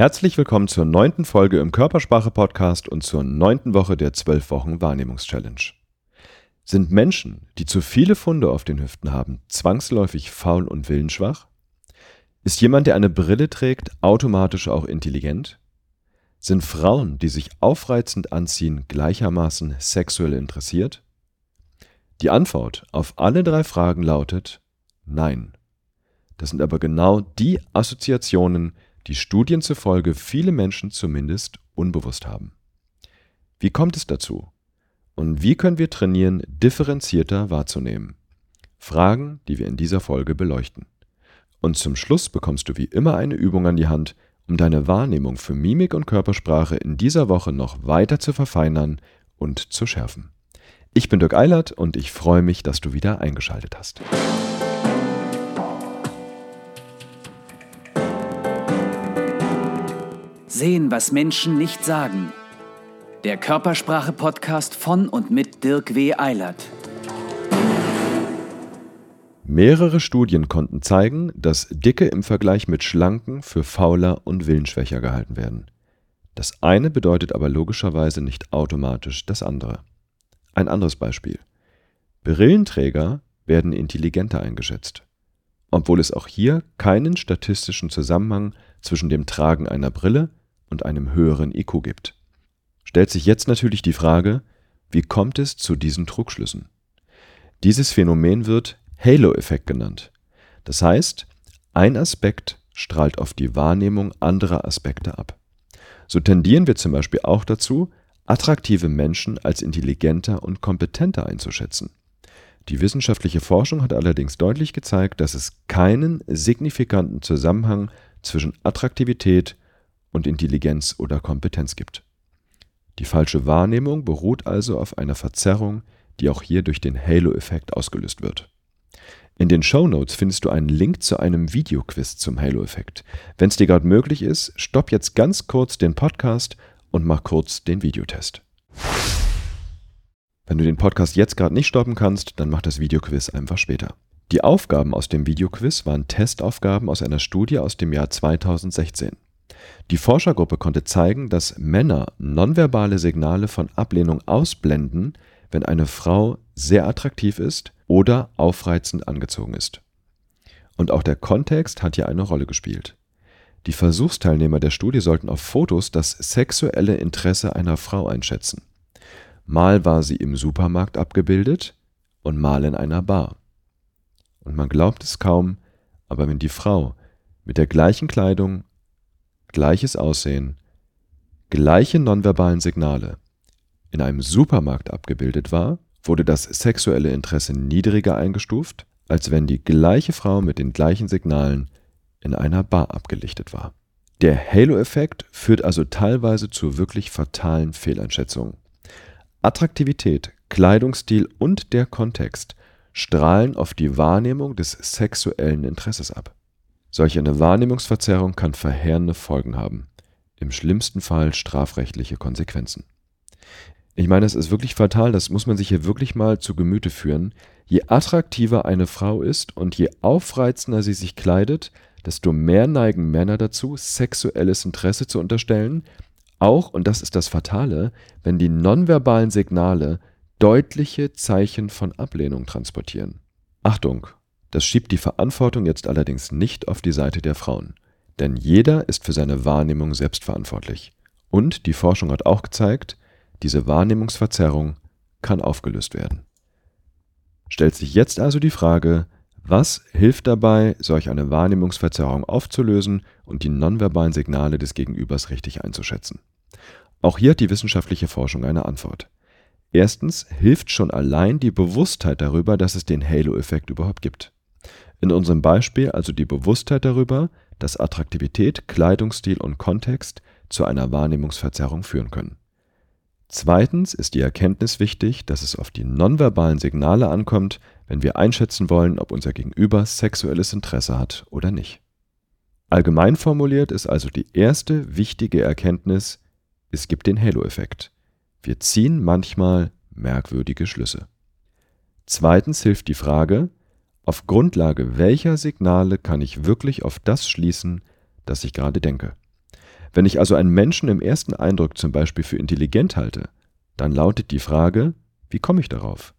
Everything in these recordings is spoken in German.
Herzlich willkommen zur neunten Folge im Körpersprache-Podcast und zur neunten Woche der zwölf Wochen Wahrnehmungs-Challenge. Sind Menschen, die zu viele Funde auf den Hüften haben, zwangsläufig faul und willensschwach? Ist jemand, der eine Brille trägt, automatisch auch intelligent? Sind Frauen, die sich aufreizend anziehen, gleichermaßen sexuell interessiert? Die Antwort auf alle drei Fragen lautet Nein. Das sind aber genau die Assoziationen, die Studien zufolge viele Menschen zumindest unbewusst haben. Wie kommt es dazu? Und wie können wir trainieren, differenzierter wahrzunehmen? Fragen, die wir in dieser Folge beleuchten. Und zum Schluss bekommst du wie immer eine Übung an die Hand, um deine Wahrnehmung für Mimik und Körpersprache in dieser Woche noch weiter zu verfeinern und zu schärfen. Ich bin Dirk Eilert und ich freue mich, dass du wieder eingeschaltet hast. Sehen, was Menschen nicht sagen. Der Körpersprache-Podcast von und mit Dirk W. Eilert. Mehrere Studien konnten zeigen, dass Dicke im Vergleich mit Schlanken für fauler und willensschwächer gehalten werden. Das eine bedeutet aber logischerweise nicht automatisch das andere. Ein anderes Beispiel. Brillenträger werden intelligenter eingeschätzt, obwohl es auch hier keinen statistischen Zusammenhang zwischen dem Tragen einer Brille und einem höheren IQ gibt. Stellt sich jetzt natürlich die Frage, wie kommt es zu diesen Trugschlüssen? Dieses Phänomen wird Halo-Effekt genannt. Das heißt, ein Aspekt strahlt auf die Wahrnehmung anderer Aspekte ab. So tendieren wir zum Beispiel auch dazu, attraktive Menschen als intelligenter und kompetenter einzuschätzen. Die wissenschaftliche Forschung hat allerdings deutlich gezeigt, dass es keinen signifikanten Zusammenhang zwischen Attraktivität und Intelligenz oder Kompetenz gibt. Die falsche Wahrnehmung beruht also auf einer Verzerrung, die auch hier durch den Halo-Effekt ausgelöst wird. In den Show Notes findest du einen Link zu einem Videoquiz zum Halo-Effekt. Wenn es dir gerade möglich ist, stopp jetzt ganz kurz den Podcast und mach kurz den Videotest. Wenn du den Podcast jetzt gerade nicht stoppen kannst, dann mach das Videoquiz einfach später. Die Aufgaben aus dem Videoquiz waren Testaufgaben aus einer Studie aus dem Jahr 2016. Die Forschergruppe konnte zeigen, dass Männer nonverbale Signale von Ablehnung ausblenden, wenn eine Frau sehr attraktiv ist oder aufreizend angezogen ist. Und auch der Kontext hat hier eine Rolle gespielt. Die Versuchsteilnehmer der Studie sollten auf Fotos das sexuelle Interesse einer Frau einschätzen. Mal war sie im Supermarkt abgebildet und mal in einer Bar. Und man glaubt es kaum, aber wenn die Frau mit der gleichen Kleidung gleiches Aussehen, gleiche nonverbalen Signale in einem Supermarkt abgebildet war, wurde das sexuelle Interesse niedriger eingestuft, als wenn die gleiche Frau mit den gleichen Signalen in einer Bar abgelichtet war. Der Halo-Effekt führt also teilweise zu wirklich fatalen Fehleinschätzungen. Attraktivität, Kleidungsstil und der Kontext strahlen auf die Wahrnehmung des sexuellen Interesses ab. Solch eine Wahrnehmungsverzerrung kann verheerende Folgen haben, im schlimmsten Fall strafrechtliche Konsequenzen. Ich meine, es ist wirklich fatal, das muss man sich hier wirklich mal zu Gemüte führen. Je attraktiver eine Frau ist und je aufreizender sie sich kleidet, desto mehr neigen Männer dazu, sexuelles Interesse zu unterstellen, auch, und das ist das Fatale, wenn die nonverbalen Signale deutliche Zeichen von Ablehnung transportieren. Achtung, das schiebt die Verantwortung jetzt allerdings nicht auf die Seite der Frauen. Denn jeder ist für seine Wahrnehmung selbst verantwortlich. Und die Forschung hat auch gezeigt, diese Wahrnehmungsverzerrung kann aufgelöst werden. Stellt sich jetzt also die Frage, was hilft dabei, solch eine Wahrnehmungsverzerrung aufzulösen und die nonverbalen Signale des Gegenübers richtig einzuschätzen? Auch hier hat die wissenschaftliche Forschung eine Antwort. Erstens hilft schon allein die Bewusstheit darüber, dass es den Halo-Effekt überhaupt gibt. In unserem Beispiel also die Bewusstheit darüber, dass Attraktivität, Kleidungsstil und Kontext zu einer Wahrnehmungsverzerrung führen können. Zweitens ist die Erkenntnis wichtig, dass es auf die nonverbalen Signale ankommt, wenn wir einschätzen wollen, ob unser Gegenüber sexuelles Interesse hat oder nicht. Allgemein formuliert ist also die erste wichtige Erkenntnis, es gibt den Halo-Effekt. Wir ziehen manchmal merkwürdige Schlüsse. Zweitens hilft die Frage, auf Grundlage welcher Signale kann ich wirklich auf das schließen, das ich gerade denke? Wenn ich also einen Menschen im ersten Eindruck zum Beispiel für intelligent halte, dann lautet die Frage, wie komme ich darauf?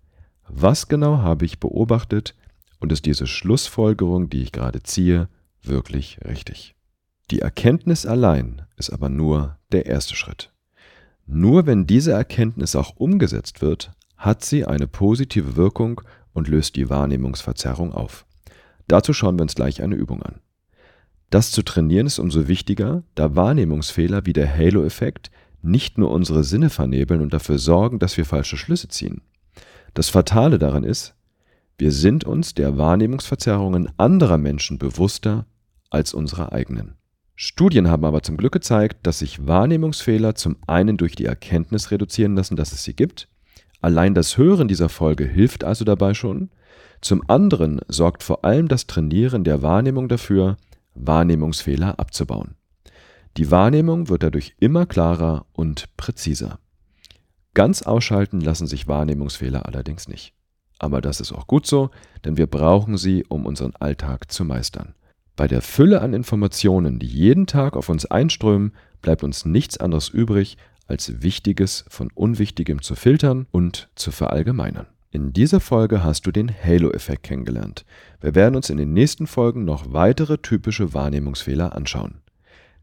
Was genau habe ich beobachtet und ist diese Schlussfolgerung, die ich gerade ziehe, wirklich richtig? Die Erkenntnis allein ist aber nur der erste Schritt. Nur wenn diese Erkenntnis auch umgesetzt wird, hat sie eine positive Wirkung und löst die Wahrnehmungsverzerrung auf. Dazu schauen wir uns gleich eine Übung an. Das zu trainieren ist umso wichtiger, da Wahrnehmungsfehler wie der Halo-Effekt nicht nur unsere Sinne vernebeln und dafür sorgen, dass wir falsche Schlüsse ziehen. Das Fatale daran ist, wir sind uns der Wahrnehmungsverzerrungen anderer Menschen bewusster als unserer eigenen. Studien haben aber zum Glück gezeigt, dass sich Wahrnehmungsfehler zum einen durch die Erkenntnis reduzieren lassen, dass es sie gibt. Allein das Hören dieser Folge hilft also dabei schon. Zum anderen sorgt vor allem das Trainieren der Wahrnehmung dafür, Wahrnehmungsfehler abzubauen. Die Wahrnehmung wird dadurch immer klarer und präziser. Ganz ausschalten lassen sich Wahrnehmungsfehler allerdings nicht. Aber das ist auch gut so, denn wir brauchen sie, um unseren Alltag zu meistern. Bei der Fülle an Informationen, die jeden Tag auf uns einströmen, bleibt uns nichts anderes übrig, als Wichtiges von Unwichtigem zu filtern und zu verallgemeinern. In dieser Folge hast du den Halo-Effekt kennengelernt. Wir werden uns in den nächsten Folgen noch weitere typische Wahrnehmungsfehler anschauen.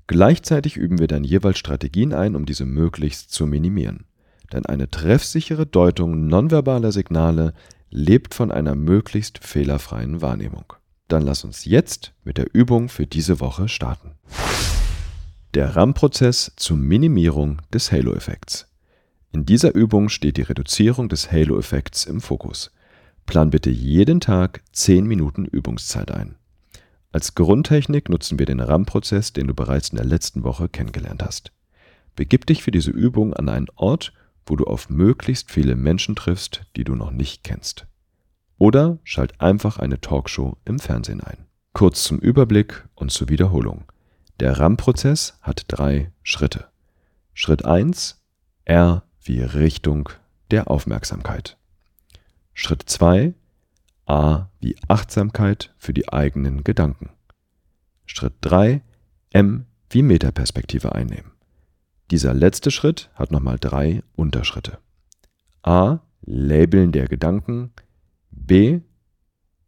Gleichzeitig üben wir dann jeweils Strategien ein, um diese möglichst zu minimieren. Denn eine treffsichere Deutung nonverbaler Signale lebt von einer möglichst fehlerfreien Wahrnehmung. Dann lass uns jetzt mit der Übung für diese Woche starten. Der RAM-Prozess zur Minimierung des Halo-Effekts. In dieser Übung steht die Reduzierung des Halo-Effekts im Fokus. Plan bitte jeden Tag 10 Minuten Übungszeit ein. Als Grundtechnik nutzen wir den RAM-Prozess, den du bereits in der letzten Woche kennengelernt hast. Begib dich für diese Übung an einen Ort, wo du auf möglichst viele Menschen triffst, die du noch nicht kennst. Oder schalt einfach eine Talkshow im Fernsehen ein. Kurz zum Überblick und zur Wiederholung. Der RAM-Prozess hat drei Schritte. Schritt 1 R wie Richtung der Aufmerksamkeit. Schritt 2 A wie Achtsamkeit für die eigenen Gedanken. Schritt 3 M wie Metaperspektive einnehmen. Dieser letzte Schritt hat nochmal drei Unterschritte. A. Labeln der Gedanken, B.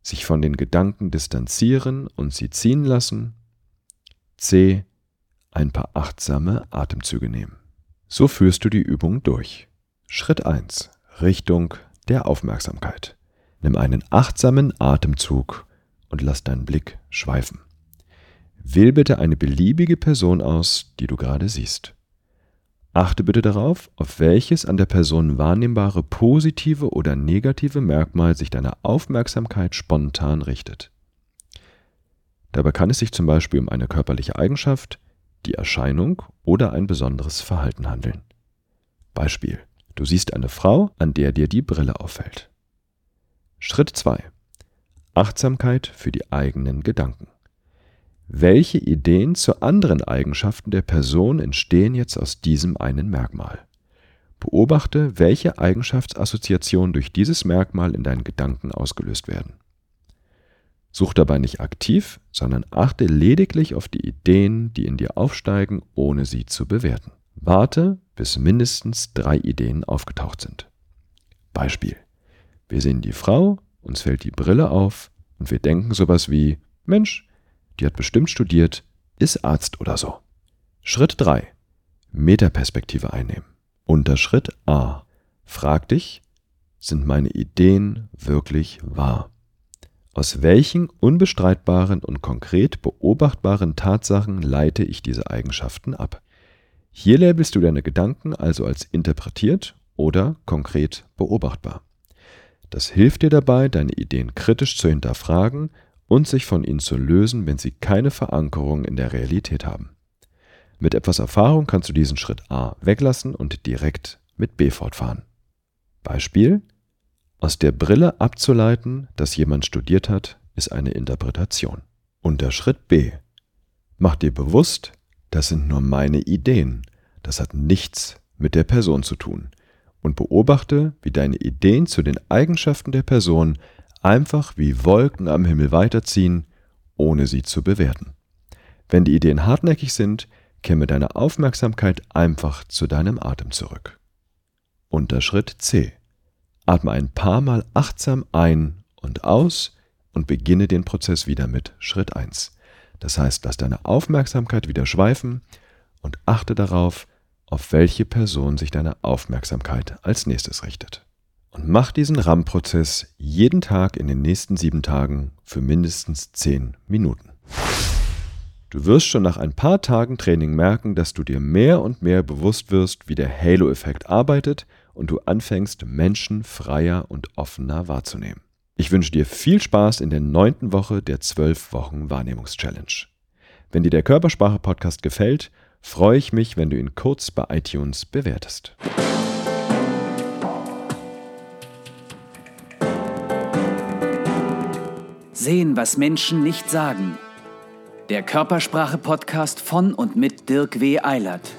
Sich von den Gedanken distanzieren und sie ziehen lassen. C. Ein paar achtsame Atemzüge nehmen. So führst du die Übung durch. Schritt 1. Richtung der Aufmerksamkeit. Nimm einen achtsamen Atemzug und lass deinen Blick schweifen. Wähl bitte eine beliebige Person aus, die du gerade siehst. Achte bitte darauf, auf welches an der Person wahrnehmbare positive oder negative Merkmal sich deine Aufmerksamkeit spontan richtet. Dabei kann es sich zum Beispiel um eine körperliche Eigenschaft, die Erscheinung oder ein besonderes Verhalten handeln. Beispiel. Du siehst eine Frau, an der dir die Brille auffällt. Schritt 2. Achtsamkeit für die eigenen Gedanken. Welche Ideen zu anderen Eigenschaften der Person entstehen jetzt aus diesem einen Merkmal? Beobachte, welche Eigenschaftsassoziationen durch dieses Merkmal in deinen Gedanken ausgelöst werden. Such dabei nicht aktiv, sondern achte lediglich auf die Ideen, die in dir aufsteigen, ohne sie zu bewerten. Warte, bis mindestens drei Ideen aufgetaucht sind. Beispiel. Wir sehen die Frau, uns fällt die Brille auf und wir denken sowas wie Mensch, die hat bestimmt studiert, ist Arzt oder so. Schritt 3. Metaperspektive einnehmen. Unter Schritt A. Frag dich, sind meine Ideen wirklich wahr? Aus welchen unbestreitbaren und konkret beobachtbaren Tatsachen leite ich diese Eigenschaften ab? Hier labelst du deine Gedanken also als interpretiert oder konkret beobachtbar. Das hilft dir dabei, deine Ideen kritisch zu hinterfragen und sich von ihnen zu lösen, wenn sie keine Verankerung in der Realität haben. Mit etwas Erfahrung kannst du diesen Schritt A weglassen und direkt mit B fortfahren. Beispiel Aus der Brille abzuleiten, dass jemand studiert hat, ist eine Interpretation. Unter Schritt B Mach dir bewusst, das sind nur meine Ideen, das hat nichts mit der Person zu tun und beobachte, wie deine Ideen zu den Eigenschaften der Person einfach wie Wolken am Himmel weiterziehen, ohne sie zu bewerten. Wenn die Ideen hartnäckig sind, käme deine Aufmerksamkeit einfach zu deinem Atem zurück. Unterschritt C. Atme ein paar Mal achtsam ein und aus und beginne den Prozess wieder mit Schritt 1. Das heißt, lass deine Aufmerksamkeit wieder schweifen und achte darauf, auf welche Person sich deine Aufmerksamkeit als nächstes richtet. Und mach diesen RAM-Prozess jeden Tag in den nächsten sieben Tagen für mindestens zehn Minuten. Du wirst schon nach ein paar Tagen Training merken, dass du dir mehr und mehr bewusst wirst, wie der Halo-Effekt arbeitet und du anfängst, Menschen freier und offener wahrzunehmen. Ich wünsche dir viel Spaß in der neunten Woche der zwölf Wochen Wahrnehmungs-Challenge. Wenn dir der Körpersprache-Podcast gefällt, freue ich mich, wenn du ihn kurz bei iTunes bewertest. Sehen, was Menschen nicht sagen. Der Körpersprache-Podcast von und mit Dirk W. Eilert.